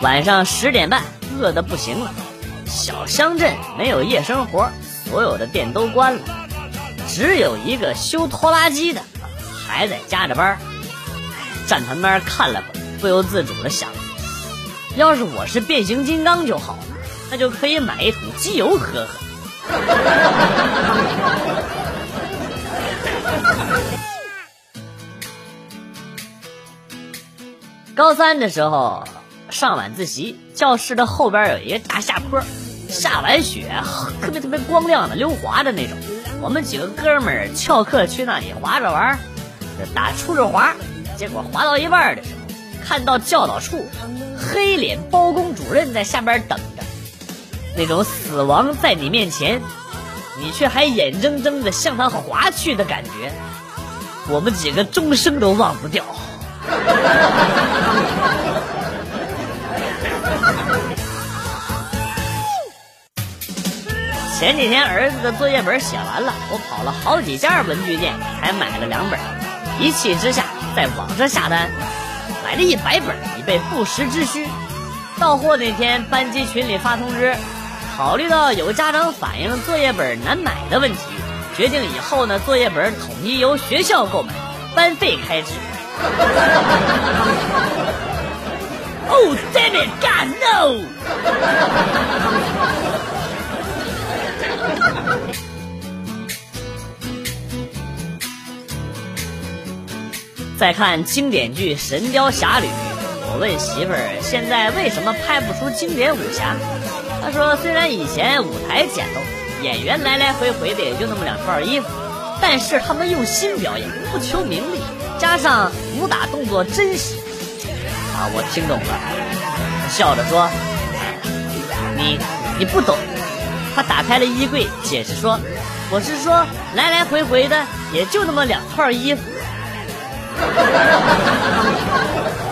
晚上十点半，饿得不行了。小乡镇没有夜生活，所有的店都关了，只有一个修拖拉机的还在加着班。站旁边看了会，不由自主的想：要是我是变形金刚就好了，那就可以买一桶机油喝喝。高三的时候上晚自习，教室的后边有一个大下坡，下完雪特别特别光亮的溜滑的那种。我们几个哥们儿翘课去那里滑着玩，打出溜滑，结果滑到一半的时候，看到教导处黑脸包公主任在下边等着，那种死亡在你面前，你却还眼睁睁的向他滑去的感觉，我们几个终生都忘不掉。前几天儿子的作业本写完了，我跑了好几家文具店才买了两本，一气之下在网上下单，买了一百本以备不时之需。到货那天，班级群里发通知，考虑到有家长反映作业本难买的问题，决定以后呢作业本统一由学校购买，班费开支。Oh damn it, God no! 再看经典剧《神雕侠侣》，我问媳妇儿：“现在为什么拍不出经典武侠？”她说：“虽然以前舞台简陋，演员来来回回的也就那么两套衣服，但是他们用心表演，不求名利，加上武打动作真实。”啊，我听懂了，笑着说：“你你不懂。”他打开了衣柜，解释说：“我是说来来回回的也就那么两套衣服。”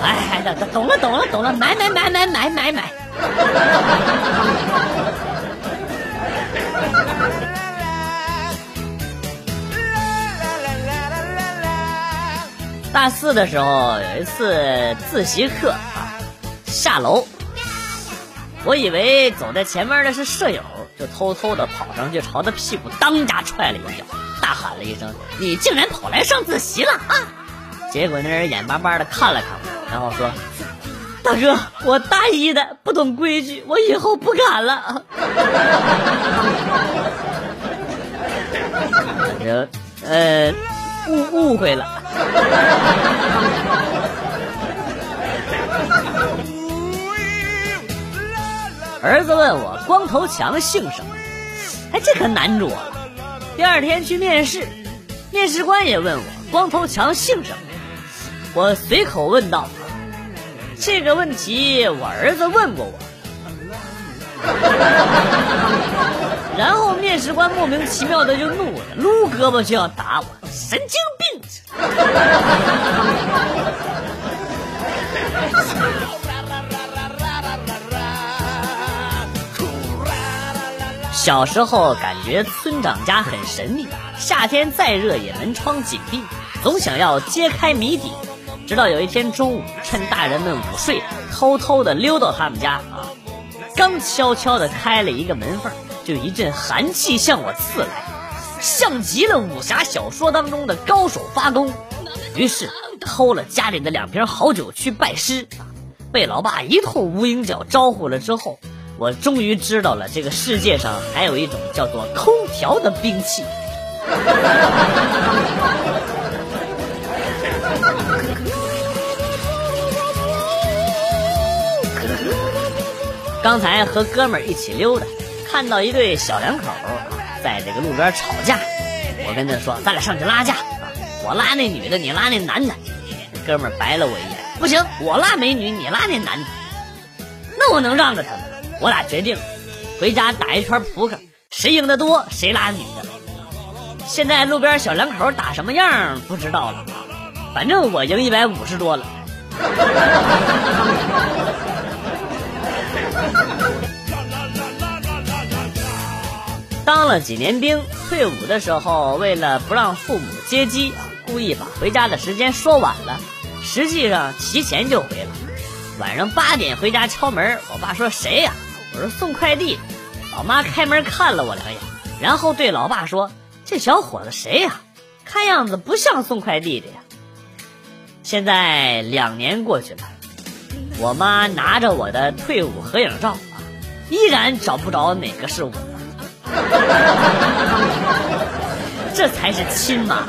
哎，懂懂了，懂了，懂了，买买买买买买买。大四的时候有一次自习课啊，下楼，我以为走在前面的是舍友，就偷偷的跑上去，朝他屁股当家踹了一脚，大喊了一声：“你竟然跑来上自习了啊！”结果那人眼巴巴的看了看我，然后说：“大哥，我大一的不懂规矩，我以后不敢了。”呃呃，误误会了。儿子问我光头强姓什么？哎，这可难住我了。第二天去面试，面试官也问我光头强姓什么。我随口问道：“这个问题我儿子问过我。”然后面试官莫名其妙的就怒了，撸胳膊就要打我，神经病！小时候感觉村长家很神秘，夏天再热也门窗紧闭，总想要揭开谜底。直到有一天中午，趁大人们午睡，偷偷的溜到他们家啊，刚悄悄的开了一个门缝，就一阵寒气向我刺来，像极了武侠小说当中的高手发功。于是偷了家里的两瓶好酒去拜师，被老爸一通无影脚招呼了之后，我终于知道了这个世界上还有一种叫做空调的兵器。刚才和哥们儿一起溜达，看到一对小两口在这个路边吵架。我跟他说：“咱俩上去拉架啊！我拉那女的，你拉那男的。”哥们儿白了我一眼：“不行，我拉美女，你拉那男的。那我能让着他吗？”我俩决定回家打一圈扑克，谁赢的多谁拉女的。现在路边小两口打什么样不知道了，反正我赢一百五十多了。当了几年兵，退伍的时候，为了不让父母接机，故意把回家的时间说晚了，实际上提前就回了。晚上八点回家敲门，我爸说谁呀？我说送快递。老妈开门看了我两眼，然后对老爸说：“这小伙子谁呀？看样子不像送快递的呀。”现在两年过去了，我妈拿着我的退伍合影照啊，依然找不着哪个是我。这才是亲妈。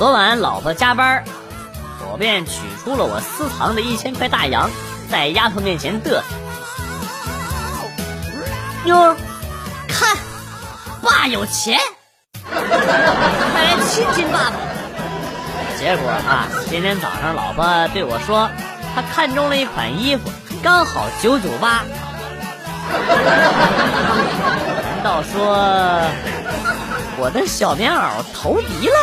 昨晚老婆加班，我便取出了我私藏的一千块大洋，在丫头面前嘚瑟：“妞儿，看，爸有钱，快来亲亲爸爸。”结果啊，今天早上老婆对我说，她看中了一款衣服，刚好九九八。难道说我的小棉袄投敌了？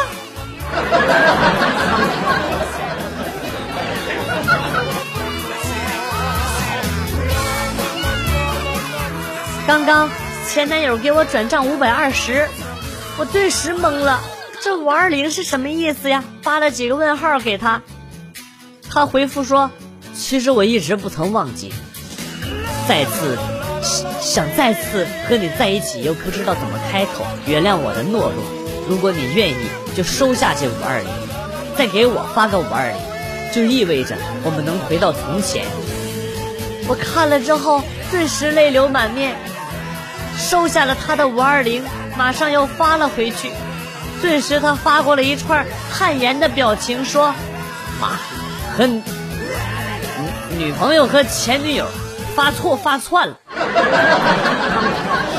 刚刚前男友给我转账五百二十，我顿时懵了，这五二零是什么意思呀？发了几个问号给他，他回复说：“其实我一直不曾忘记，再次想再次和你在一起，又不知道怎么开口，原谅我的懦弱。如果你愿意。”就收下这五二零，再给我发个五二零，就意味着我们能回到从前。我看了之后，顿时泪流满面，收下了他的五二零，马上又发了回去。顿时他发过了一串汗颜的表情，说：“妈，和女朋友和前女友发错发串了，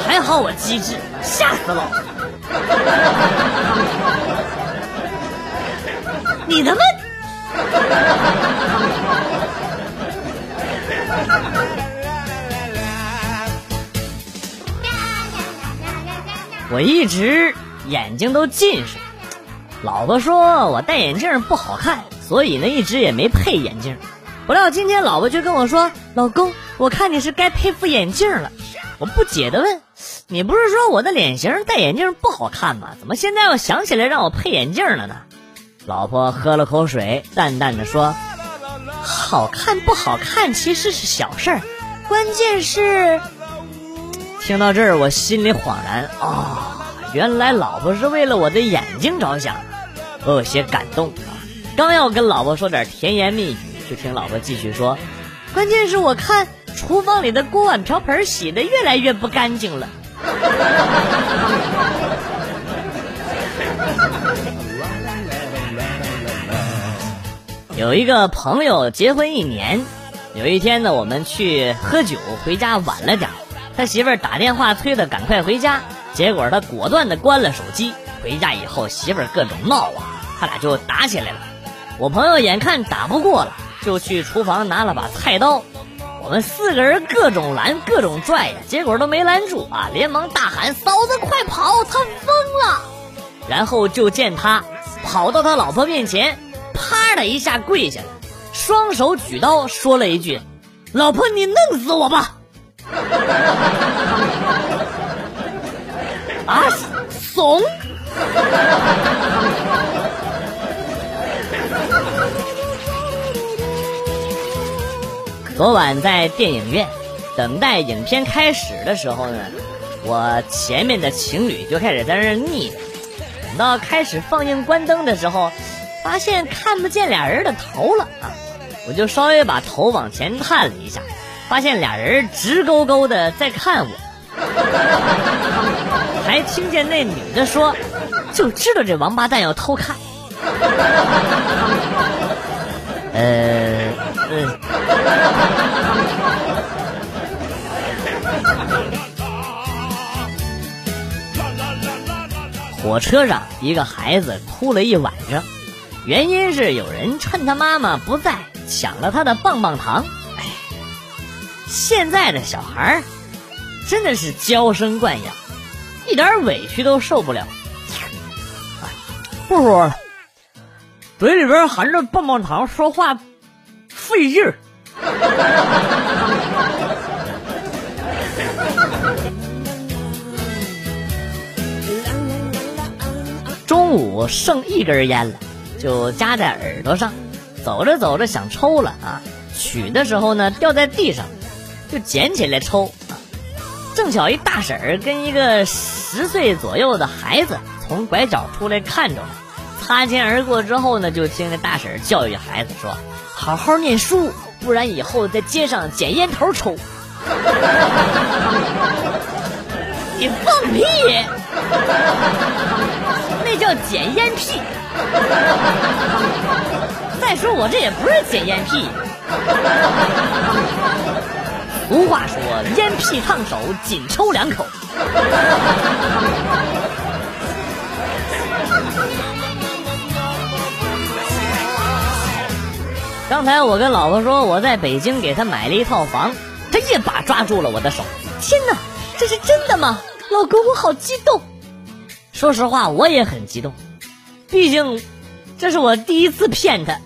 还好我机智，吓死了。” 你他妈！我一直眼睛都近视，老婆说我戴眼镜不好看，所以呢一直也没配眼镜。不料今天老婆就跟我说：“老公，我看你是该配副眼镜了。”我不解的问：“你不是说我的脸型戴眼镜不好看吗？怎么现在又想起来让我配眼镜了呢？”老婆喝了口水，淡淡的说：“好看不好看其实是小事儿，关键是……”听到这儿，我心里恍然啊，原来老婆是为了我的眼睛着想，我有些感动啊。刚要跟老婆说点甜言蜜语，就听老婆继续说：“关键是我看厨房里的锅碗瓢盆洗的越来越不干净了。” 有一个朋友结婚一年，有一天呢，我们去喝酒，回家晚了点他媳妇儿打电话催他赶快回家，结果他果断的关了手机。回家以后，媳妇儿各种闹啊，他俩就打起来了。我朋友眼看打不过了，就去厨房拿了把菜刀。我们四个人各种拦，各种拽呀，结果都没拦住啊，连忙大喊：“嫂子快跑，他疯了！”然后就见他跑到他老婆面前。啪的一下跪下了，双手举刀，说了一句：“老婆，你弄死我吧！”啊，怂！昨晚在电影院等待影片开始的时候呢，我前面的情侣就开始在那腻。等到开始放映关灯的时候。发现看不见俩人的头了啊！我就稍微把头往前探了一下，发现俩人直勾勾的在看我，还听见那女的说：“就知道这王八蛋要偷看。”呃，火车上，一个孩子哭了一晚上。原因是有人趁他妈妈不在抢了他的棒棒糖。哎，现在的小孩真的是娇生惯养，一点委屈都受不了。不说了，嘴里边含着棒棒糖，说话费劲儿。中午剩一根烟了，就夹在耳朵上，走着走着想抽了啊，取的时候呢掉在地上，就捡起来抽。啊，正巧一大婶儿跟一个十岁左右的孩子从拐角出来看着了，擦肩而过之后呢，就听那大婶儿教育孩子说：“好好念书，不然以后在街上捡烟头抽。”你放屁！那叫捡烟屁。再说我这也不是捡烟屁。俗话说，烟屁烫手，紧抽两口。刚才我跟老婆说我在北京给她买了一套房，她一把抓住了我的手。天哪，这是真的吗？老公，我好激动。说实话，我也很激动，毕竟这是我第一次骗她。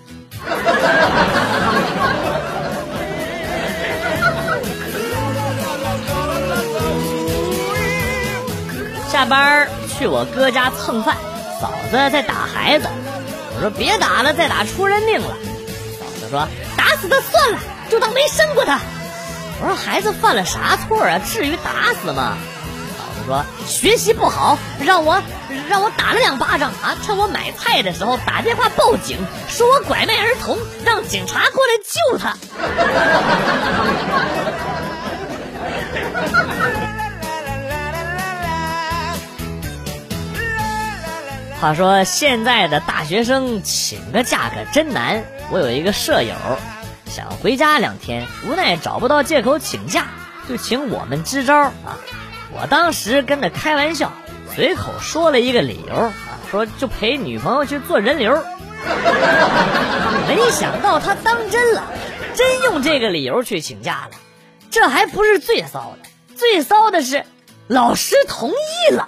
下班去我哥家蹭饭，嫂子在打孩子，我说别打了，再打出人命了。说打死他算了，就当没生过他。我说孩子犯了啥错啊？至于打死吗？说学习不好，让我让我打了两巴掌啊！趁我买菜的时候打电话报警，说我拐卖儿童，让警察过来救他。话说现在的大学生请个假可真难。我有一个舍友想回家两天，无奈找不到借口请假，就请我们支招啊。我当时跟他开玩笑，随口说了一个理由啊，说就陪女朋友去做人流。没想到他当真了，真用这个理由去请假了。这还不是最骚的，最骚的是老师同意了。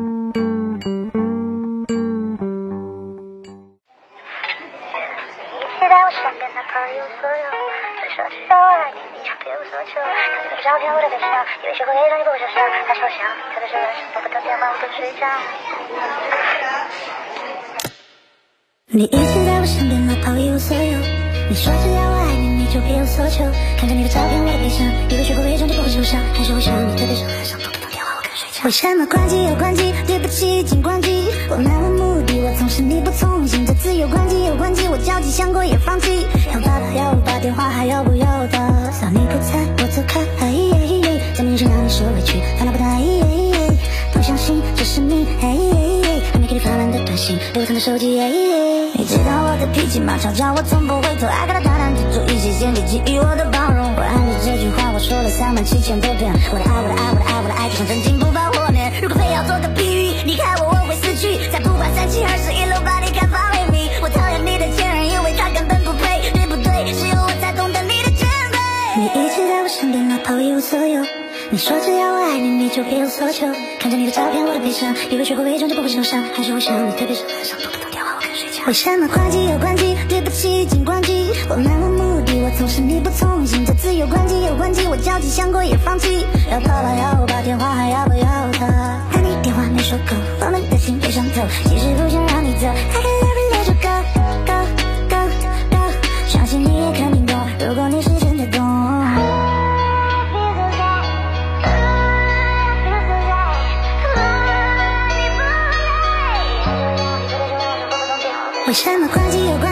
朋友所有。只说只说爱你，你却别无所求。看你照片我的微笑，以为学会让你不会受伤，他说笑，特别是晚上拨不到电话我不睡觉。你一直在我身边，哪怕一无所有。你说只要我爱你，你就别有所求。看着你的照片，我的悲伤，以为学会伪装就不会受伤，还是我想你，特别是晚上拨不到电话我更睡觉。为什么关机又关机？对不起，请关机。我漫无目的，我总是力不从心。这次又关机又关机，我焦急想过也放弃。要打他，要不把电话还要不要他？算你不在，我走开。在面前让你受委屈，烦恼不大。不相信这是你，还没给你发完的短信，留藏的手机。你知道我的脾气吗？吵架我从不回头，爱看他大胆提出一些限制，给予我的包容。我按着这句话我说了三万七千多遍，我的爱，我的爱，就别有所求。看着你的照片，我的悲伤，以为学会伪装就不会受伤，还是会想你，特别是晚上拨不到电话我更睡觉。为什么关机又关机？对不起，已经关机。我漫无目的，我总是力不从心。这次又关机又关机，我焦急想过也放弃。要跑吧，要把电话还要不要他？爱你电话没说够，我们的心被伤透，其实不想让你走。I can never let 为什么关机又关